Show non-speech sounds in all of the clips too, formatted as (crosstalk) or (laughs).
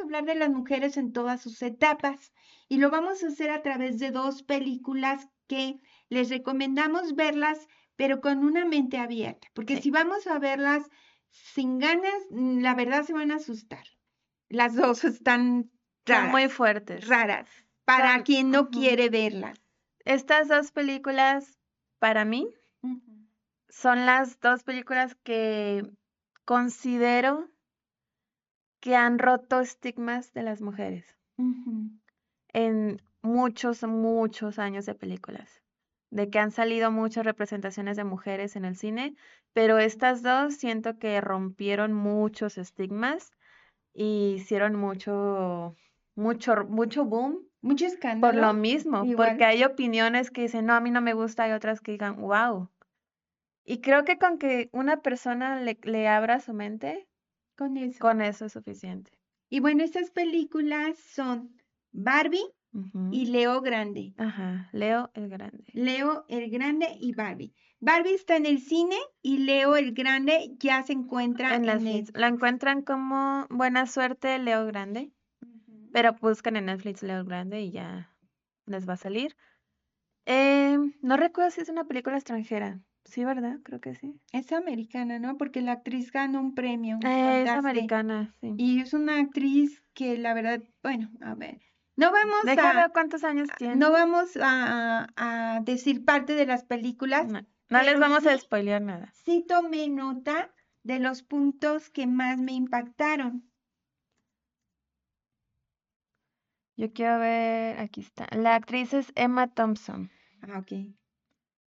a hablar de las mujeres en todas sus etapas y lo vamos a hacer a través de dos películas que les recomendamos verlas, pero con una mente abierta, porque si vamos a verlas sin ganas, mm, la verdad se van a asustar. Las dos están muy fuertes. Raras, para quien no quiere verlas. Estas dos películas, para mí, son las dos películas que considero que han roto estigmas de las mujeres en muchos, muchos años de películas, de que han salido muchas representaciones de mujeres en el cine, pero estas dos siento que rompieron muchos estigmas y hicieron mucho, mucho, mucho boom. Mucho escándalo. Por lo mismo, porque hay opiniones que dicen, no, a mí no me gusta, y otras que digan, wow. Y creo que con que una persona le, le abra su mente, con eso. Con eso es suficiente. Y bueno, estas películas son Barbie y Leo Grande. Ajá, Leo el Grande. Leo el Grande y Barbie. Barbie está en el cine y Leo el Grande ya se encuentra en, Netflix. La encuentran como Buena Suerte Leo Grande, pero buscan en Netflix Leo Grande y ya les va a salir. Eh, no recuerdo si es una película extranjera. Sí, ¿verdad? Creo que sí. Es americana, ¿no? Porque la actriz ganó un premio. Eh, es americana, sí. Y es una actriz que la verdad, bueno, a ver. No vamos Deja a ver cuántos años tiene. No vamos a, a decir parte de las películas. No, les vamos a spoilear nada. Sí tomé nota de los puntos que más me impactaron. Yo quiero ver, aquí está. La actriz es Emma Thompson. Ah, ok.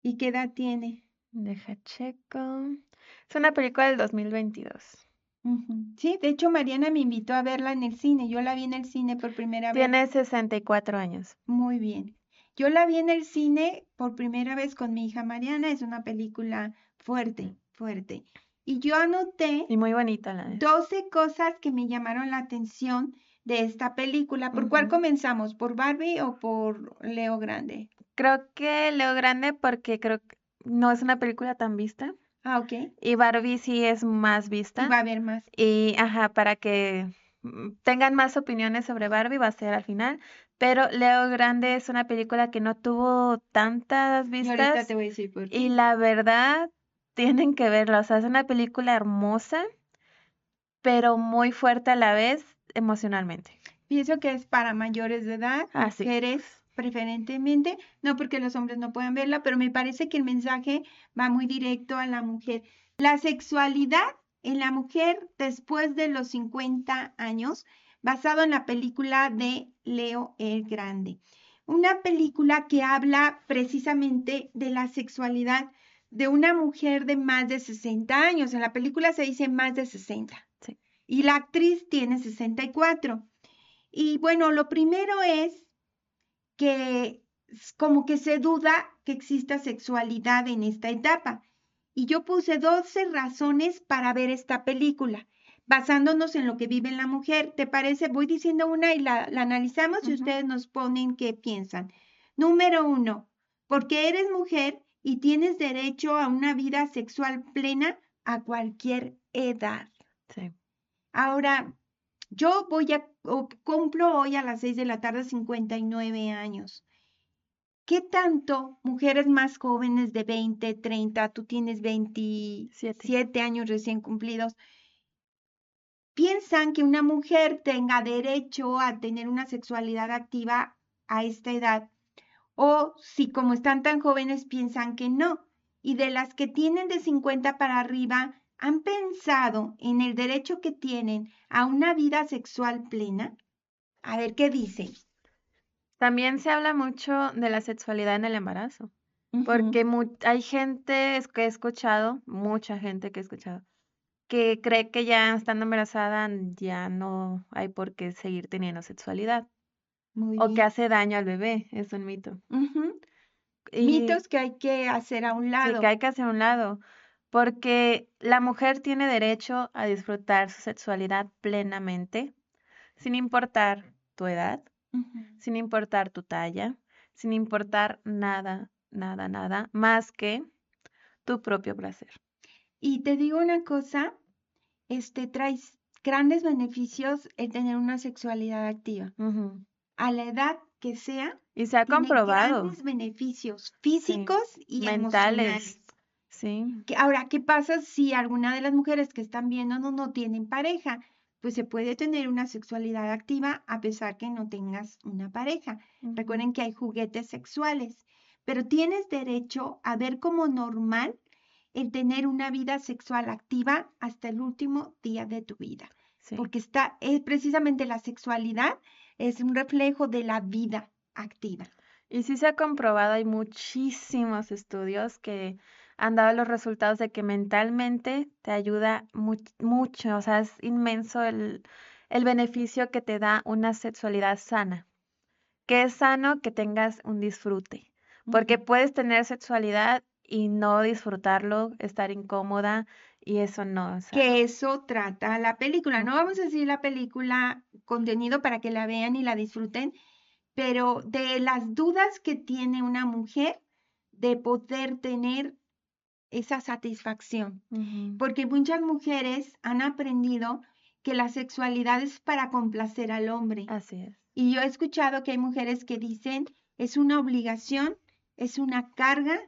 ¿Y qué edad tiene? Deja checo. Es una película del 2022. Sí, de hecho Mariana me invitó a verla en el cine. Yo la vi en el cine por primera vez. Tiene 64 años. Muy bien. Yo la vi en el cine por primera vez con mi hija Mariana. Es una película fuerte, fuerte. Y yo anoté y muy bonita la 12 cosas que me llamaron la atención de esta película. ¿Por cuál comenzamos? ¿Por Barbie o por Leo Grande? Creo que Leo Grande porque creo que no es una película tan vista. Ah, ok. Y Barbie sí es más vista. Y va a haber más. Y, ajá, para que mm, tengan más opiniones sobre Barbie va a ser al final. Pero Leo Grande es una película que no tuvo tantas vistas. Y ahorita te voy a decir por qué. Y la verdad, tienen que verla. O sea, es una película hermosa, pero muy fuerte a la vez emocionalmente. Pienso que es para mayores de edad, Así. mujeres preferentemente, no porque los hombres no puedan verla, pero me parece que el mensaje va muy directo a la mujer. La sexualidad en la mujer después de los 50 años, basado en la película de Leo el Grande. Una película que habla precisamente de la sexualidad de una mujer de más de 60 años. En la película se dice más de 60. Y la actriz tiene 64. Y bueno, lo primero es que como que se duda que exista sexualidad en esta etapa. Y yo puse 12 razones para ver esta película, basándonos en lo que vive la mujer. ¿Te parece? Voy diciendo una y la, analizamos y ustedes nos ponen qué piensan. Número uno, porque eres mujer y tienes derecho a una vida sexual plena a cualquier edad. Sí. Ahora, yo voy a, cumplo hoy a las 6 de la tarde 59 años. ¿Qué tanto mujeres más jóvenes de 20, 30, tú tienes 27 años recién cumplidos, piensan que una mujer tenga derecho a tener una sexualidad activa a esta edad? O si como están tan jóvenes piensan que no. Y de las que tienen de 50 para arriba, ¿Han pensado en el derecho que tienen a una vida sexual plena? A ver qué dicen. También se habla mucho de la sexualidad en el embarazo, porque hay gente que he escuchado, mucha gente que he escuchado, que cree que ya estando embarazada ya no hay por qué seguir teniendo sexualidad. o que hace daño al bebé, es un mito. Mitos que hay que hacer a un lado. Sí, que hay que hacer a un lado porque la mujer tiene derecho a disfrutar su sexualidad plenamente, sin importar tu edad, sin importar tu talla, sin importar nada, nada, nada, más que tu propio placer. Y te digo una cosa, este traes grandes beneficios el tener una sexualidad activa. A la edad que sea, Y se ha tiene comprobado. grandes beneficios físicos y Mentales. emocionales. Sí. Que- Ahora, ¿qué pasa si alguna de las mujeres que están viendo no, no tienen pareja? Pues se puede tener una sexualidad activa a pesar que no tengas una pareja. Recuerden que hay juguetes sexuales, pero tienes derecho a ver como normal el tener una vida sexual activa hasta el último día de tu vida, Sí. porque está, es precisamente la sexualidad es un reflejo de la vida activa. Y sí se ha comprobado, hay muchísimos estudios que han dado los resultados de que mentalmente te ayuda mu- mucho, o sea, es inmenso el, el beneficio que te da una sexualidad sana. Que es sano que tengas un disfrute, porque puedes tener sexualidad y no disfrutarlo, estar incómoda y eso no, o sea, Que eso trata la película. No vamos a decir la película contenido para que la vean y la disfruten, pero de las dudas que tiene una mujer de poder tener esa satisfacción. Porque muchas mujeres han aprendido que la sexualidad es para complacer al hombre. así es. Y yo he escuchado que hay mujeres que dicen, es una obligación, es una carga,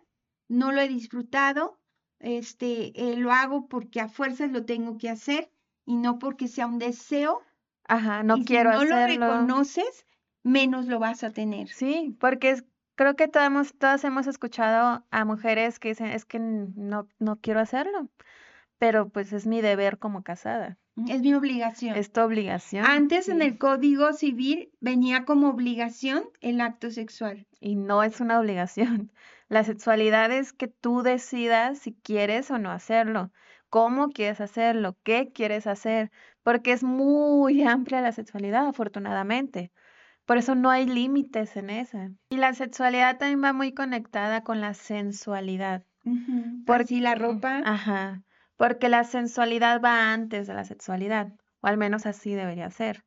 no lo he disfrutado, este, eh, lo hago porque a fuerzas lo tengo que hacer y no porque sea un deseo. Ajá, no y quiero si no lo hacerlo. reconoces, menos lo vas a tener. Sí, porque es- creo que todas hemos, todas hemos escuchado a mujeres que dicen, es que no, no quiero hacerlo, pero pues es mi deber como casada, Es mi obligación. es tu obligación. Antes en el Código Civil venía como obligación el acto sexual. Y no es una obligación. (laughs) La sexualidad es que tú decidas si quieres o no hacerlo, cómo quieres hacerlo, qué quieres hacer, porque es muy (laughs) amplia la sexualidad, afortunadamente. Por eso no hay límites en esa. Y la sexualidad también va muy conectada con la sensualidad. Por si la ropa. Ajá, porque la sensualidad va antes de la sexualidad, o al menos así debería ser.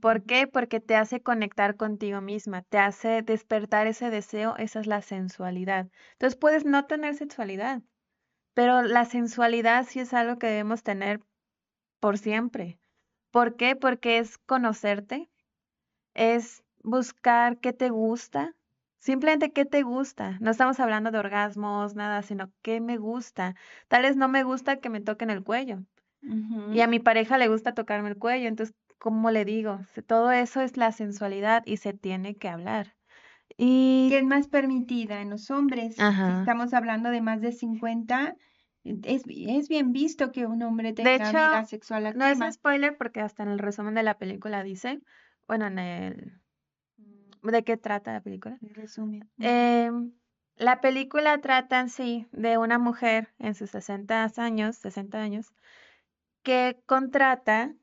¿Por qué? Porque te hace conectar contigo misma, te hace despertar ese deseo, esa es la sensualidad. Entonces puedes no tener sexualidad, pero la sensualidad sí es algo que debemos tener por siempre. ¿Por qué? Porque es conocerte, es buscar qué te gusta, simplemente qué te gusta. No estamos hablando de orgasmos, nada, sino qué me gusta. Tal vez no me gusta que me toquen el cuello. Y a mi pareja le gusta tocarme el cuello, entonces, ¿cómo le digo? Todo eso es la sensualidad y se tiene que hablar. Y que es más permitida en los hombres. Si estamos hablando de más de 50, es, es bien visto que un hombre tenga hecho, vida sexual no es activa. spoiler porque hasta en el resumen de la película dice, bueno, en el... ¿De qué trata la película? En resumen. Em, la película trata en sí de una mujer en sus 60 años, 60 años, que contrata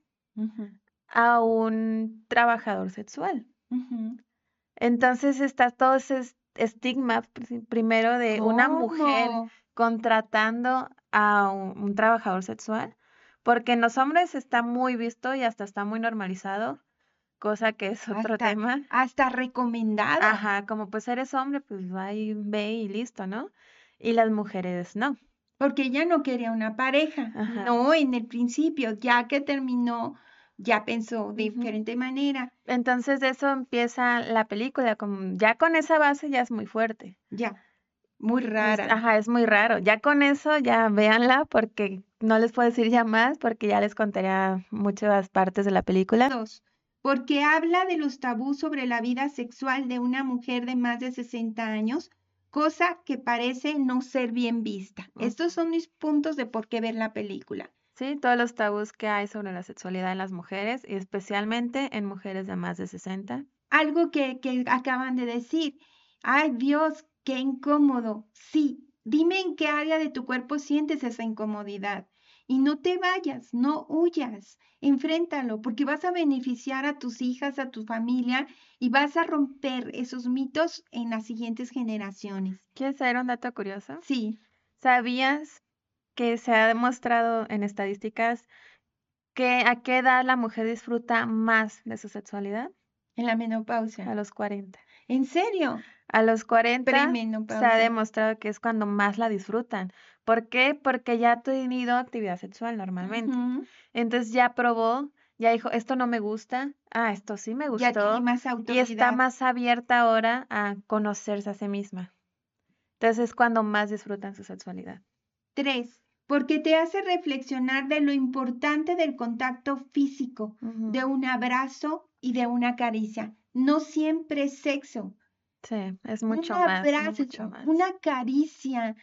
a un trabajador sexual. Entonces está todo ese es- estigma pri- primero de una mujer contratando a un, un trabajador sexual, porque en los hombres está muy visto y hasta está muy normalizado, cosa que es otro Hasta, tema. hasta recomendado. Ajá, como pues eres hombre, pues va y ve y listo, ¿no? Y las mujeres no. Porque ella no quería una pareja. Ajá. No, en el principio, ya que terminó, ya pensó de diferente manera. Entonces de eso empieza la película, ya con esa base ya es muy fuerte. Ya. Muy Es- rara. ajá, es muy raro. Ya con eso, ya véanla, porque no les puedo decir ya más, porque ya les contaría muchas partes de la película. Dos, porque habla de los tabús sobre la vida sexual de una mujer de más de 60 años, cosa que parece no ser bien vista. Estos son mis puntos de por qué ver la película. Sí, todos los tabús que hay sobre la sexualidad en las mujeres, y especialmente en mujeres de más de 60. Algo que, que acaban de decir. Ay, Dios, qué incómodo. Sí, dime en qué área de tu cuerpo sientes esa incomodidad. Y no te vayas, no huyas, enfréntalo, porque vas a beneficiar a tus hijas, a tu familia y vas a romper esos mitos en las siguientes generaciones. ¿Quieres saber un dato curioso? Sí, ¿Sabías que se ha demostrado en estadísticas que a qué edad la mujer disfruta más de su sexualidad? en la A menopausia. los 40. ¿En serio? A los 40 se ha demostrado que es cuando más la disfrutan, ¿Por qué? Porque ya ha tenido actividad sexual normalmente. Entonces ya probó, ya dijo, esto no me gusta, ah, esto sí me gustó. y está más abierta ahora a conocerse a sí misma. Entonces es cuando más disfrutan su sexualidad. Tres, porque te hace reflexionar de lo importante del contacto físico, de un abrazo y de una caricia. No siempre es sexo. Sí, es mucho un abrazo, Una caricia.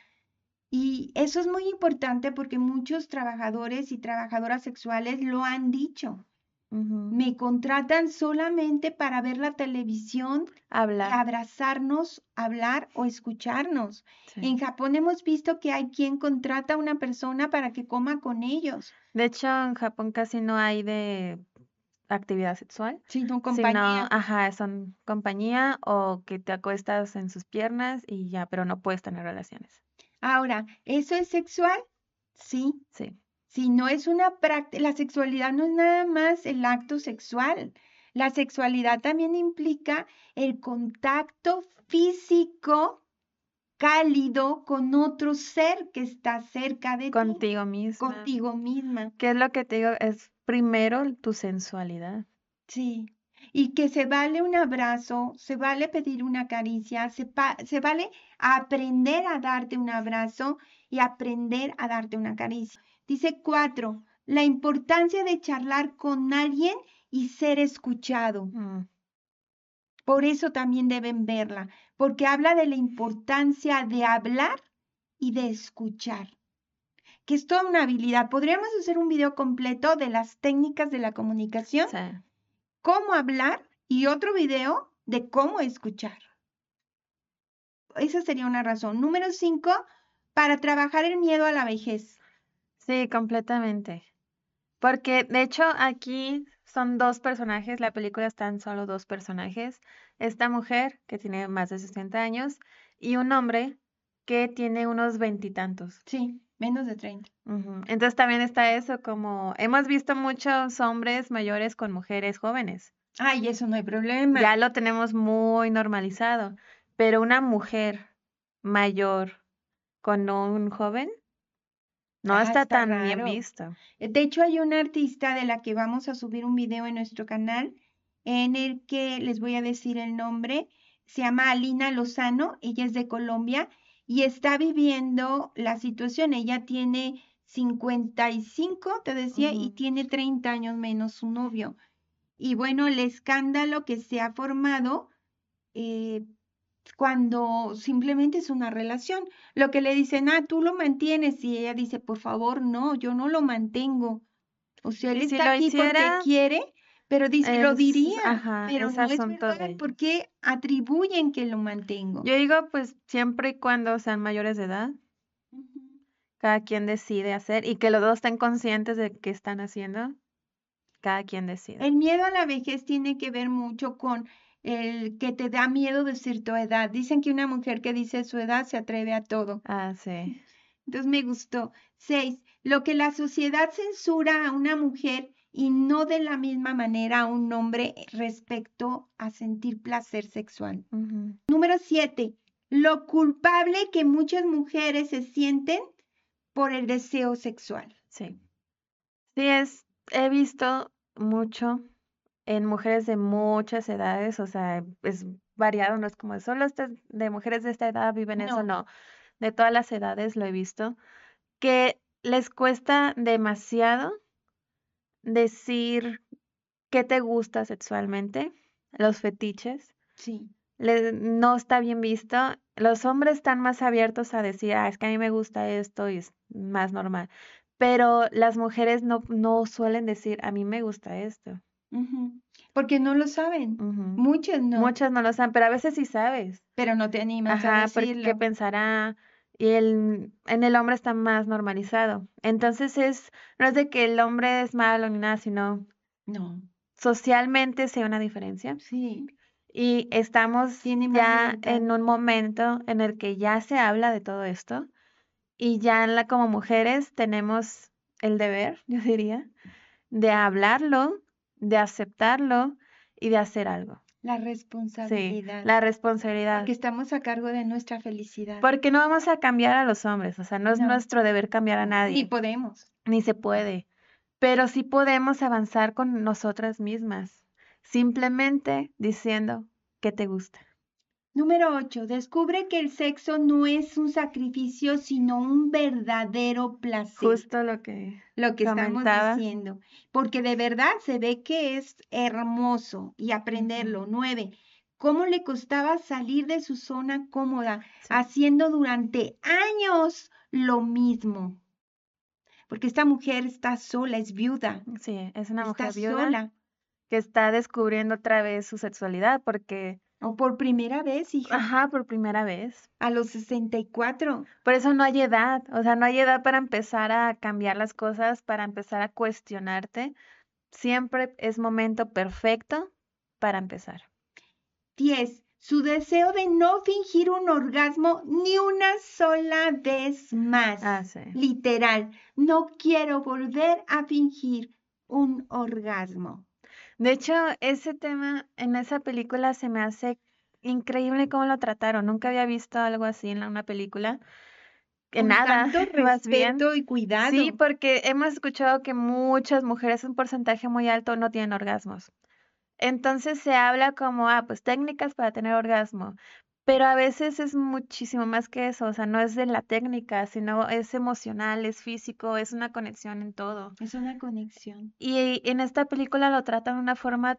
Y eso es muy importante porque muchos trabajadores y trabajadoras sexuales lo han dicho. Me contratan solamente para ver la televisión, hablar. abrazarnos, hablar o escucharnos. En Japón hemos visto que hay quien contrata a una persona para que coma con ellos. De hecho, en Japón casi no hay de actividad sexual. Sino compañía. ajá, son compañía o que te acuestas en sus piernas y ya, pero no puedes tener relaciones. Ahora, ¿eso es sexual? Sí. Sí. Si no es una práctica, la sexualidad no es nada más el acto sexual. La sexualidad también implica el contacto físico cálido con otro ser que está cerca de ti. Contigo misma. Contigo misma. ¿Qué es lo que te digo? Es primero tu sensualidad. Sí. Y que se vale un abrazo, se vale pedir una caricia, se, se vale aprender a darte un abrazo y aprender a darte una caricia. Dice cuatro, la importancia de charlar con alguien y ser escuchado. Mm. Por eso también deben verla, porque habla de la importancia de hablar y de escuchar, que es toda una habilidad. Podríamos hacer un video completo de las técnicas de la comunicación, cómo hablar y otro video de cómo escuchar. Esa sería una razón. Número cinco, para trabajar el miedo a la vejez. Sí, completamente. Porque de hecho aquí son dos personajes, la película están solo dos personajes. Esta mujer que tiene más de 60 años y un hombre que tiene unos veintitantos. Sí, menos de 30. Entonces también está eso, como hemos visto muchos hombres mayores con mujeres jóvenes. Ay, eso no hay problema. Ya lo tenemos muy normalizado, pero una mujer mayor con un joven, no ah, está, tan bien visto. Eh, de hecho, hay una artista de la que vamos a subir un video en nuestro canal en el que les voy a decir el nombre. Se llama Alina Lozano, ella es de Colombia y está viviendo la situación. Ella tiene 55, te decía, y tiene 30 años menos su novio. Y bueno, el escándalo que se ha formado eh, cuando simplemente es una relación. Lo que le dicen, ah, tú lo mantienes y ella dice, por favor, no, yo no lo mantengo. O sea, él está aquí porque quiere, pero dice, lo diría, pero no es verdad, ¿por qué atribuyen que lo mantengo? Yo digo, pues siempre y cuando sean mayores de edad, cada quien decide hacer y que los dos estén conscientes de qué están haciendo, cada quien decide. El miedo a la vejez tiene que ver mucho con el que te da miedo decir tu edad. Dicen que una mujer que dice su edad se atreve a todo. Ah, sí. Entonces me gustó. Seis, lo que la sociedad censura a una mujer y no de la misma manera a un hombre respecto a sentir placer sexual. Número siete, lo culpable que muchas mujeres se sienten por el deseo sexual. Sí. Sí, es, he visto mucho en mujeres de muchas edades, o sea, es variado, no es como solo de mujeres de esta edad viven eso, no. De todas las edades lo he visto, que les cuesta demasiado decir qué te gusta sexualmente, los fetiches. Sí. no está bien visto. Los hombres están más abiertos a decir, ah, es que a mí me gusta esto y es más normal. Pero las mujeres no, no suelen decir, a mí me gusta esto. Porque no lo saben. Muchas no. Muchas no lo saben, pero a veces sí sabes. Pero no te animas a decirlo. porque pensará. Y el, en el hombre está más normalizado. Entonces es, no es de que el hombre es malo ni nada, sino no. socialmente se una diferencia. Sí. Y estamos ya en un momento en el que ya se habla de todo esto y ya la, como mujeres tenemos el deber, yo diría, de hablarlo de aceptarlo y de hacer algo. La Sí, responsabilidad. la responsabilidad. Porque estamos a cargo de nuestra felicidad. Porque no vamos a cambiar a los hombres, o sea, no es No. nuestro deber cambiar a Ni nadie, podemos. ni se puede, pero sí podemos avanzar con nosotras mismas, simplemente diciendo que te gusta. Número 8. Descubre que el sexo no es un sacrificio, sino un verdadero placer. Justo lo que lo que estamos diciendo. Porque de verdad se ve que es hermoso y aprenderlo. Nueve. ¿Cómo le costaba salir de su zona cómoda, Sí. haciendo durante años lo mismo? Porque esta mujer está sola, es viuda, Sí, es una está mujer viuda sola. que está descubriendo otra vez su sexualidad porque, O por primera vez, hija, ajá, por primera vez. a los 64. Por eso no hay edad, o sea, no hay edad para empezar a cambiar las cosas, para empezar a cuestionarte. Siempre es momento perfecto para empezar. 10. Su deseo de no fingir un orgasmo ni una sola vez más. Ah, sí. Literal, no quiero volver a fingir un orgasmo. De hecho, ese tema en esa película se me hace increíble cómo lo trataron. Nunca había visto algo así en una película. Con nada, tanto (laughs) más bien. respeto y cuidado. Sí, porque hemos escuchado que muchas mujeres, un porcentaje muy alto, no tienen orgasmos. Entonces se habla como, ah, pues técnicas para tener orgasmo. Pero a veces es muchísimo más que eso, o sea, no es de la técnica, sino es emocional, es físico, es una conexión en todo. Es una conexión. Y en esta película lo tratan de una forma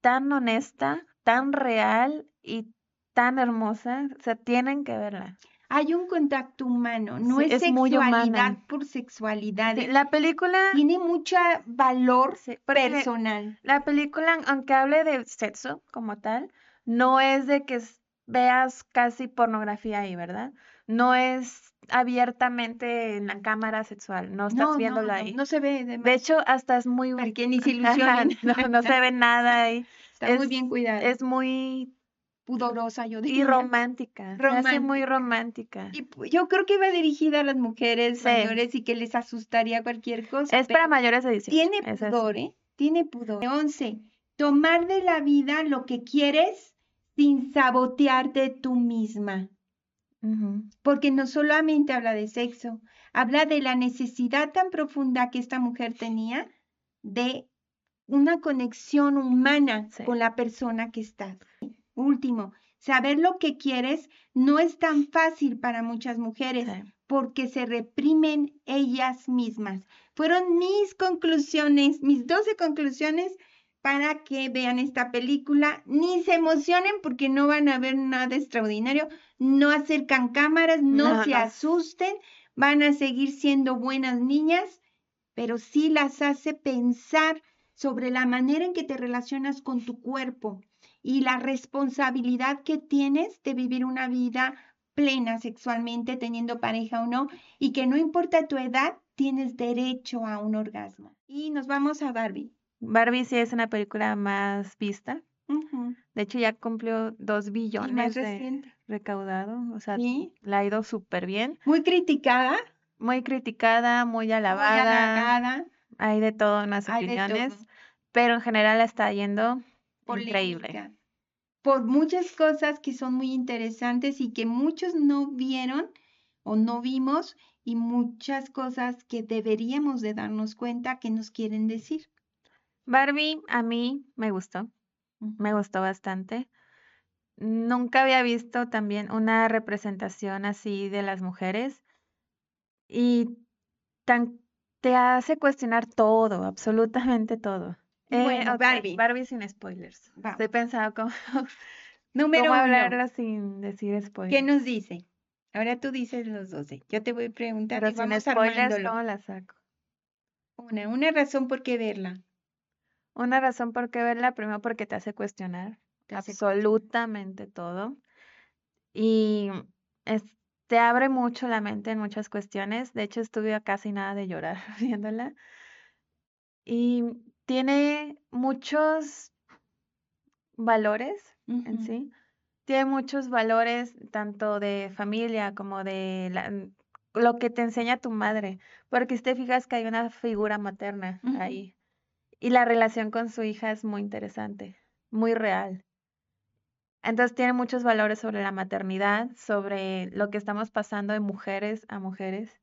tan honesta, tan real y tan hermosa, o sea, tienen que verla. Hay un contacto humano, no Sí, es, sexualidad por sexualidad. Sí, La película, Tiene mucho valor sí, personal. la película, aunque hable de sexo como tal, no es de que veas casi pornografía ahí, ¿verdad? No es abiertamente en la cámara sexual, no estás No, no, ahí. no se ve de De hecho, hasta es muy, para que ni se (laughs) ilusionen. no, no se ve nada (laughs) ahí. Está muy bien cuidada. Es muy pudorosa, yo y diría. romántica, se hace muy romántica. Y yo creo que va dirigida a las mujeres Sí. mayores y que les asustaría cualquier cosa. Es para mayores de 18. Tiene es pudor, ¿eh? Tiene pudor. 11. Tomar de la vida lo que quieres sin sabotearte tú misma. Porque no solamente habla de sexo, habla de la necesidad tan profunda que esta mujer tenía de una conexión humana Sí. con la persona que está. Último, saber lo que quieres no es tan fácil para muchas mujeres Sí. porque se reprimen ellas mismas. Fueron mis conclusiones, mis 12 conclusiones para que vean esta película. Ni se emocionen porque no van a ver nada extraordinario. No acercan cámaras, no, No, se asusten. Van a seguir siendo buenas niñas, pero sí las hace pensar sobre la manera en que te relacionas con tu cuerpo y la responsabilidad que tienes de vivir una vida plena sexualmente, teniendo pareja o no, y que no importa tu edad, tienes derecho a un orgasmo. Y nos vamos a Barbie. Barbie sí es una película más vista. De hecho, ya cumplió dos Y más billones de recaudado. O sea, Sí. la ha ido súper bien. Muy criticada, Muy criticada, muy muy alabada. halagada, Hay de todo en las hay opiniones. Pero en general la está yendo increíble. por muchas cosas que son muy interesantes y que muchos no vieron o no vimos y muchas cosas que deberíamos de darnos cuenta que nos quieren decir. Barbie a mí me gustó. Me gustó bastante. Nunca había visto también una representación así de las mujeres y tan te hace cuestionar todo, absolutamente todo. Eh, Barbie. Barbie sin spoilers. Vamos. Estoy pensando (laughs) cómo, Número cómo uno, hablarla sin decir ¿qué spoilers. nos dice? Ahora tú dices los 12. Yo te voy a preguntar Pero y sin vamos spoilers, armándolo. ¿cómo la saco? Una, una razón por qué verla. Una razón por qué verla, primero porque te hace cuestionar Te hace absolutamente todo y es- te abre mucho la mente en muchas cuestiones. De hecho, estuve a casi nada de llorar (laughs) viéndola. Y tiene muchos valores en sí. Tiene muchos valores tanto de familia como de la- lo que te enseña tu madre. Porque si te fijas que hay una figura materna ahí. Y la relación con su hija es muy interesante, muy real. Entonces tiene muchos valores sobre la maternidad, sobre lo que estamos pasando de mujeres a mujeres,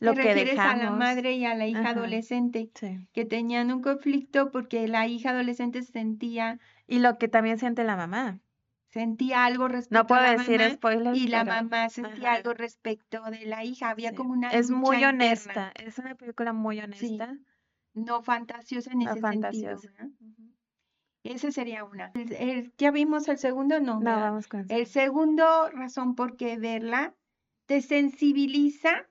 lo Te que refieres a la madre y a la hija adolescente que tenían un conflicto porque la hija adolescente sentía y lo que también siente la mamá. Sentía algo respecto no puedo a la decir spoilers, y la mamá sentía algo respecto de la hija. Había como una es muy honesta, es una película muy honesta. No fantasiosa en ese sentido. Ese sería una. ¿Ya vimos el segundo? No. No, vamos con el segundo razón por qué verla te sensibiliza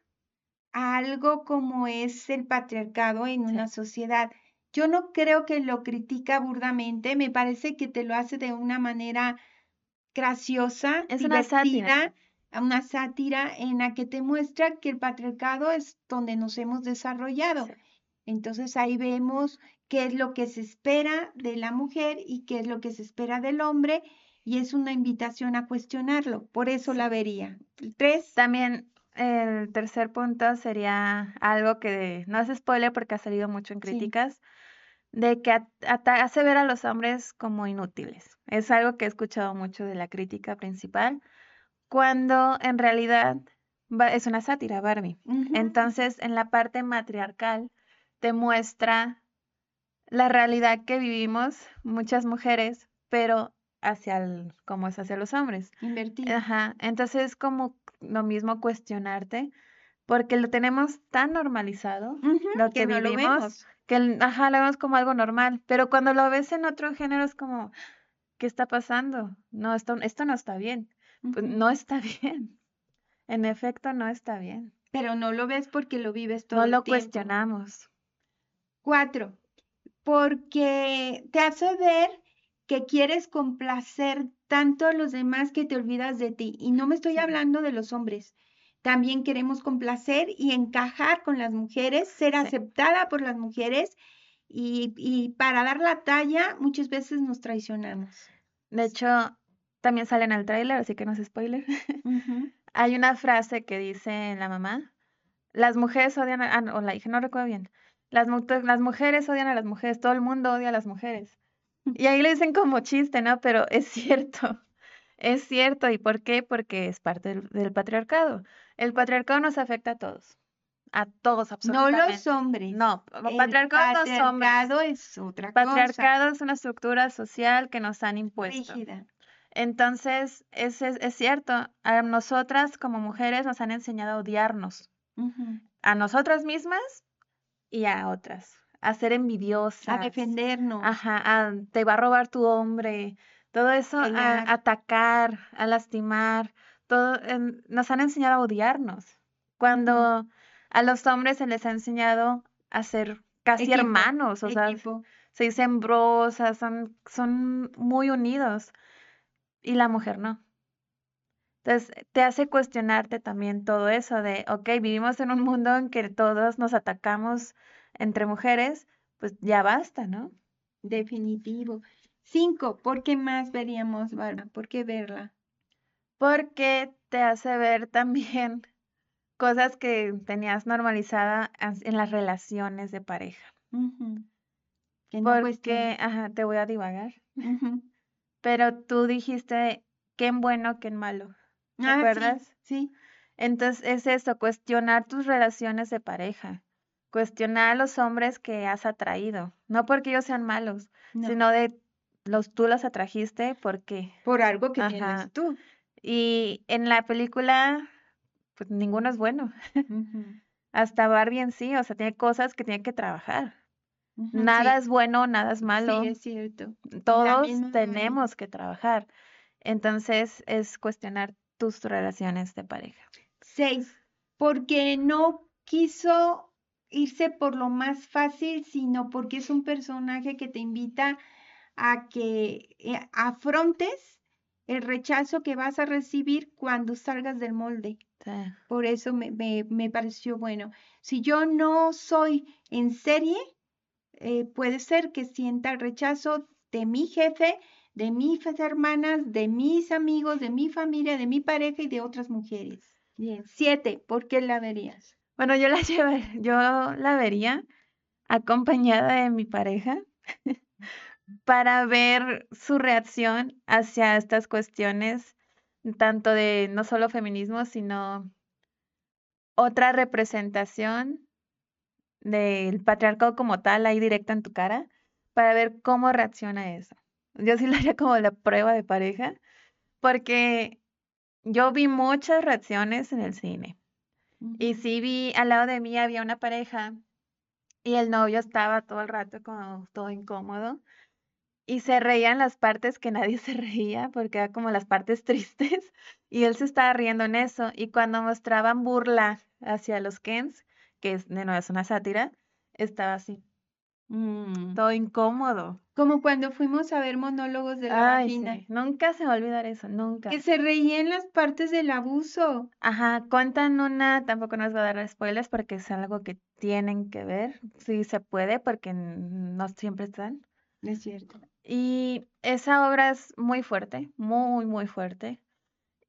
a algo como es el patriarcado en una sociedad. Yo no creo que lo critica burdamente, me parece que te lo hace de una manera graciosa, es una sátira. una sátira en la que te muestra que el patriarcado es donde nos hemos desarrollado. Entonces ahí vemos qué es lo que se espera de la mujer y qué es lo que se espera del hombre y es una invitación a cuestionarlo. Por eso la vería. Tres. También el tercer punto sería algo que no es spoiler porque ha salido mucho en críticas, de que hace ver a los hombres como inútiles. Es algo que he escuchado mucho de la crítica principal, cuando en realidad es una sátira, Barbie. Entonces, en la parte matriarcal, te muestra la realidad que vivimos muchas mujeres, pero hacia el, como es hacia los hombres. Invertido. Ajá. Entonces es como lo mismo cuestionarte, porque lo tenemos tan normalizado, lo que, vivimos, que ajá, lo vemos como algo normal, pero cuando lo ves en otro género es como, ¿qué está pasando? No, esto, esto no está bien. Pues no está (laughs) bien. En efecto, no está bien. Pero no lo ves porque lo vives todo no el tiempo. No lo cuestionamos. Cuatro, porque te hace ver que quieres complacer tanto a los demás que te olvidas de ti. Y no me estoy hablando de los hombres. También queremos complacer y encajar con las mujeres, ser aceptada por las mujeres y, para dar la talla muchas veces nos traicionamos. De hecho, también sale en el tráiler, así que no es spoiler. (laughs) Hay una frase que dice la mamá, las mujeres odian a, ah, o la hija, no recuerdo bien, las, las mujeres odian a las mujeres, todo el mundo odia a las mujeres. Y ahí le dicen como chiste, ¿no? Pero es cierto, (laughs) es cierto. ¿Y por qué? Porque es parte del, patriarcado. El patriarcado nos afecta a todos. A todos, absolutamente. No los hombres. No, el patriarcado, no patriarcado es otra cosa. Patriarcado es una estructura social que nos han impuesto. Rígida. Entonces, es, es, cierto, a nosotras como mujeres nos han enseñado a odiarnos. A nosotras mismas y a otras, a ser envidiosas. A defendernos. Ajá, te va a robar tu hombre, todo eso, a, atacar, a lastimar, todo, nos han enseñado a odiarnos. Cuando a los hombres se les ha enseñado a ser casi hermanos, o sea, se dicen brosas, son, son muy unidos, y la mujer no. Entonces, te hace cuestionarte también todo eso de, ok, vivimos en un mundo en que todos nos atacamos entre mujeres, pues ya basta, ¿no? Definitivo. Cinco, ¿por qué más veríamos, Bárbara? ¿Por qué verla? Porque te hace ver también (laughs) cosas que tenías normalizada en las relaciones de pareja. Porque, ajá, te voy a divagar. Pero tú dijiste, qué bueno, qué malo. ¿Te ah, acuerdas? Sí, Entonces es eso, cuestionar tus relaciones de pareja, cuestionar a los hombres que has atraído, no porque ellos sean malos, sino de los tú los atrajiste porque por algo que tienes tú. Y en la película pues ninguno es bueno. (laughs) Hasta Barbie en sí, o sea, tiene cosas que tiene que trabajar. nada es bueno, nada es malo. Sí, es cierto. Todos tenemos que trabajar. Entonces es cuestionar tus relaciones de pareja. Seis, porque no quiso irse por lo más fácil, sino porque es un personaje que te invita a que eh, afrontes el rechazo que vas a recibir cuando salgas del molde. Por eso me, me, pareció bueno. Si yo no soy en serie, eh, puede ser que sienta el rechazo de mi jefe, de mis hermanas, de mis amigos, de mi familia, de mi pareja y de otras mujeres. Bien, siete, ¿por qué la verías? Bueno, yo la (laughs) yo la vería acompañada de mi pareja, (laughs) para ver su reacción hacia estas cuestiones, tanto de no solo feminismo, sino otra representación del patriarcado como tal ahí directa en tu cara, para ver cómo reacciona eso. Yo sí (laughs) lo haría como la prueba de pareja, porque yo vi muchas reacciones en el cine. Y sí vi, al lado de mí había una pareja y el novio estaba todo el rato como todo incómodo y se reían las partes que nadie (laughs) se reía porque eran como las partes tristes (laughs) y él se estaba riendo en eso y cuando mostraban burla hacia los Kens, que es, de nuevo es una sátira, estaba así. Mm. Todo incómodo. Como cuando fuimos a ver monólogos de la Ay, Nunca se va a olvidar eso, nunca. Que se reían las partes del abuso. Ajá, cuentan una, tampoco nos va a dar spoilers porque es algo que tienen que ver. Sí se puede porque no siempre están. Es cierto. Y esa obra es muy fuerte, muy, muy fuerte.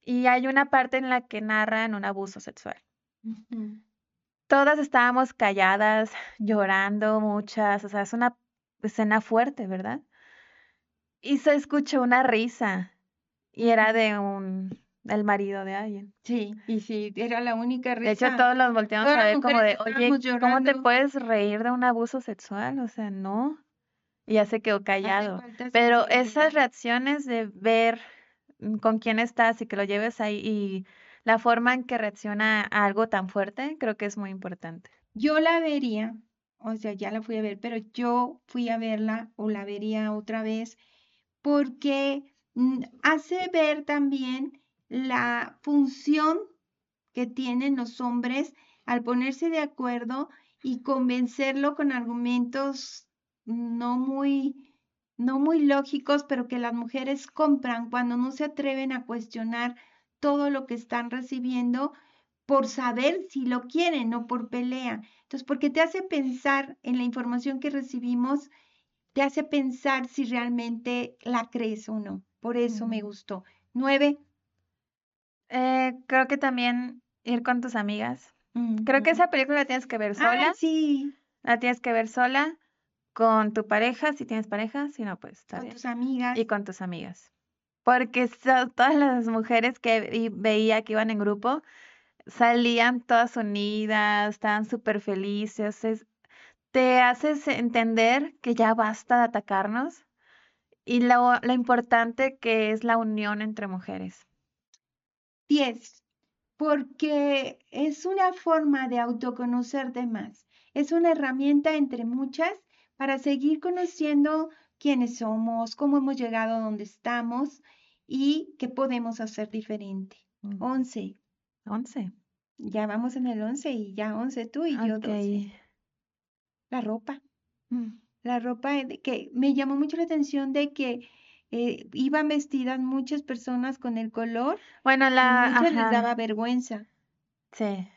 Y hay una parte en la que narran un abuso sexual. Todas estábamos calladas, llorando, muchas, o sea, es una escena fuerte, ¿verdad? Y se escuchó una risa y era de un el marido de alguien. Sí, y sí, era la única risa. De hecho, todos los volteamos a ver como de, oye, ¿cómo te puedes reír de un abuso sexual? O sea, no. Y ya se quedó callado. Pero esas reacciones de ver mm, con quién estás y que lo lleves ahí y la forma en que reacciona a algo tan fuerte, creo que es muy importante. Yo la vería, o sea, ya la fui a ver, pero yo fui a verla o la vería otra vez porque mm, hace ver también la función que tienen los hombres al ponerse de acuerdo y convencerlo con argumentos no muy, no muy lógicos, pero que las mujeres compran cuando no se atreven a cuestionar todo lo que están recibiendo por saber si lo quieren o por pelea. Entonces, porque te hace pensar en la información que recibimos, te hace pensar si realmente la crees o no. Por eso me gustó. Nueve. Eh, creo que también ir con tus amigas. Creo que esa película la tienes que ver sola. Ah, sí. La tienes que ver sola con tu pareja, si tienes pareja, si no, pues Con tus amigas. Y con tus amigas. Porque todas las mujeres que veía que iban en grupo salían todas unidas, estaban súper felices. te haces entender que ya basta de atacarnos y lo, lo importante que es la unión entre mujeres. Diez, porque es una forma de autoconocerte más. Es una herramienta entre muchas para seguir conociendo quiénes somos, cómo hemos llegado a donde estamos y qué podemos hacer diferente. Mm. Once. Once. Ya vamos en el once y ya once tú y yo doce. La ropa. Mm. La ropa que me llamó mucho la atención de que eh, iban vestidas muchas personas con el color. Bueno, la... muchas les daba vergüenza. Sí.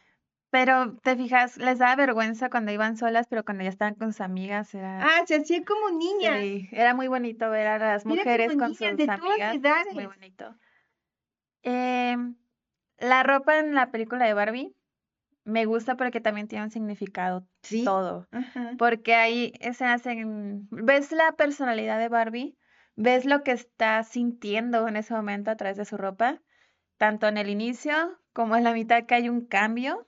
Pero te fijas, les daba vergüenza cuando iban solas, pero cuando ya estaban con sus amigas era. Ah, se hacía como niñas. Sí, era muy bonito ver a las mujeres con sus amigas. Muy bonito. Em, la ropa en la película de Barbie me gusta porque también tiene un significado ¿Sí? todo. Porque ahí escenas en. Ves la personalidad de Barbie, ves lo que está sintiendo en ese momento a través de su ropa, tanto en el inicio como en la mitad que hay un cambio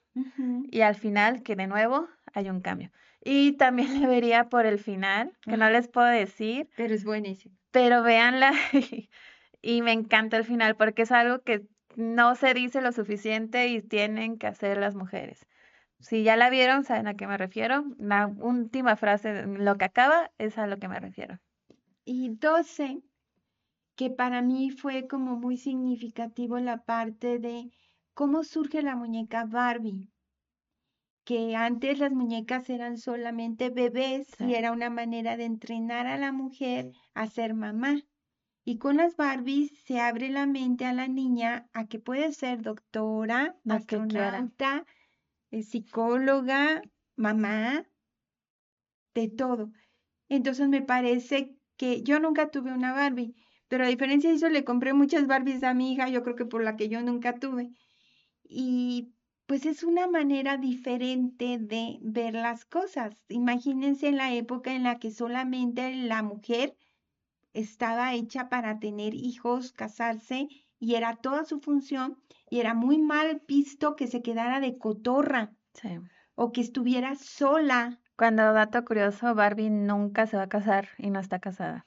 y al final, que de nuevo hay un cambio. Y también la vería por el final, que no les puedo decir. Pero es buenísimo. Pero véanla (laughs) y, me encanta el final porque es algo que no se dice lo suficiente y tienen que hacer las mujeres. Si ya la vieron, saben a qué me refiero. La última frase, lo que acaba, es a lo que me refiero. Y 12, que para mí fue como muy significativo la parte de cómo surge la muñeca Barbie, que antes las muñecas eran solamente bebés y era una manera de entrenar a la mujer a ser mamá. Y con las Barbies se abre la mente a la niña a que puede ser doctora, astronauta, eh, psicóloga, mamá, de todo. Entonces me parece que yo nunca tuve una Barbie, pero a diferencia de eso le compré muchas Barbies a mi hija, yo creo que por la que yo nunca tuve y pues es una manera diferente de ver las cosas. Imagínense en la época en la que solamente la mujer estaba hecha para tener hijos, casarse, y era toda su función, y era muy mal visto que se quedara de cotorra Sí. o que estuviera sola. Cuando dato curioso, Barbie nunca se va a casar y no está casada.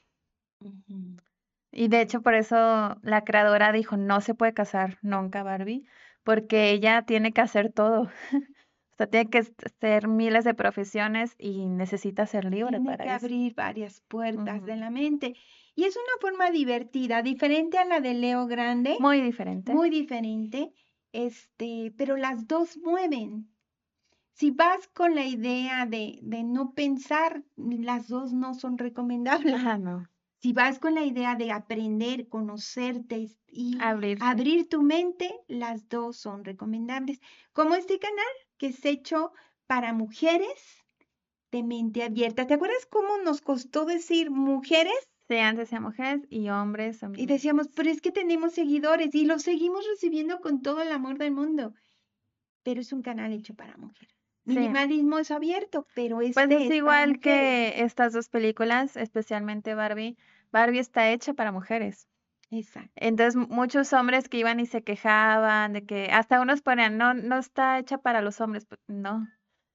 Y de hecho por eso la creadora dijo, no se puede casar nunca Barbie, porque ella tiene que hacer todo. (laughs) O sea, tiene que hacer miles de profesiones y necesita ser libre Tiene para que eso. abrir varias puertas de la mente. Y es una forma divertida, diferente a la de Leo Grande, Muy diferente. muy diferente, este, pero las dos mueven. Si vas con la idea de, de no pensar, las dos no son recomendables. Ajá, no. Si vas con la idea de aprender, conocerte y abrir tu mente, las dos son recomendables. Como este canal que es hecho para mujeres de mente abierta. ¿Te acuerdas cómo nos costó decir mujeres? Sí, antes decía mujeres y hombres. Y decíamos, pero es que tenemos seguidores y los seguimos recibiendo con todo el amor del mundo. Pero es un canal hecho para mujeres. Sí. Minimalismo es abierto, pero este Pues es igual que estas dos películas, especialmente Barbie. Barbie está hecha para mujeres. Exacto. Entonces, muchos hombres que iban y se quejaban de que hasta unos ponían, no, no está hecha para los hombres. Pues, No,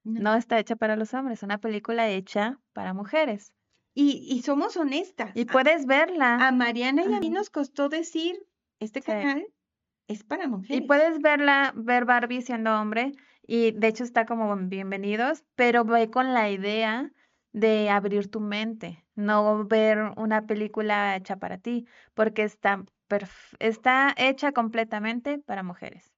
No. no está hecha para los hombres, es una película hecha para mujeres. Y, y somos honestas. Y A- puedes verla. A Mariana y a mí nos costó decir, este Sí. canal es para Y mujeres. puedes verla, ver Barbie siendo hombre, y de hecho está como bienvenidos, pero ve con la idea de abrir tu mente, no ver una película hecha para ti, porque está, está hecha completamente para mujeres.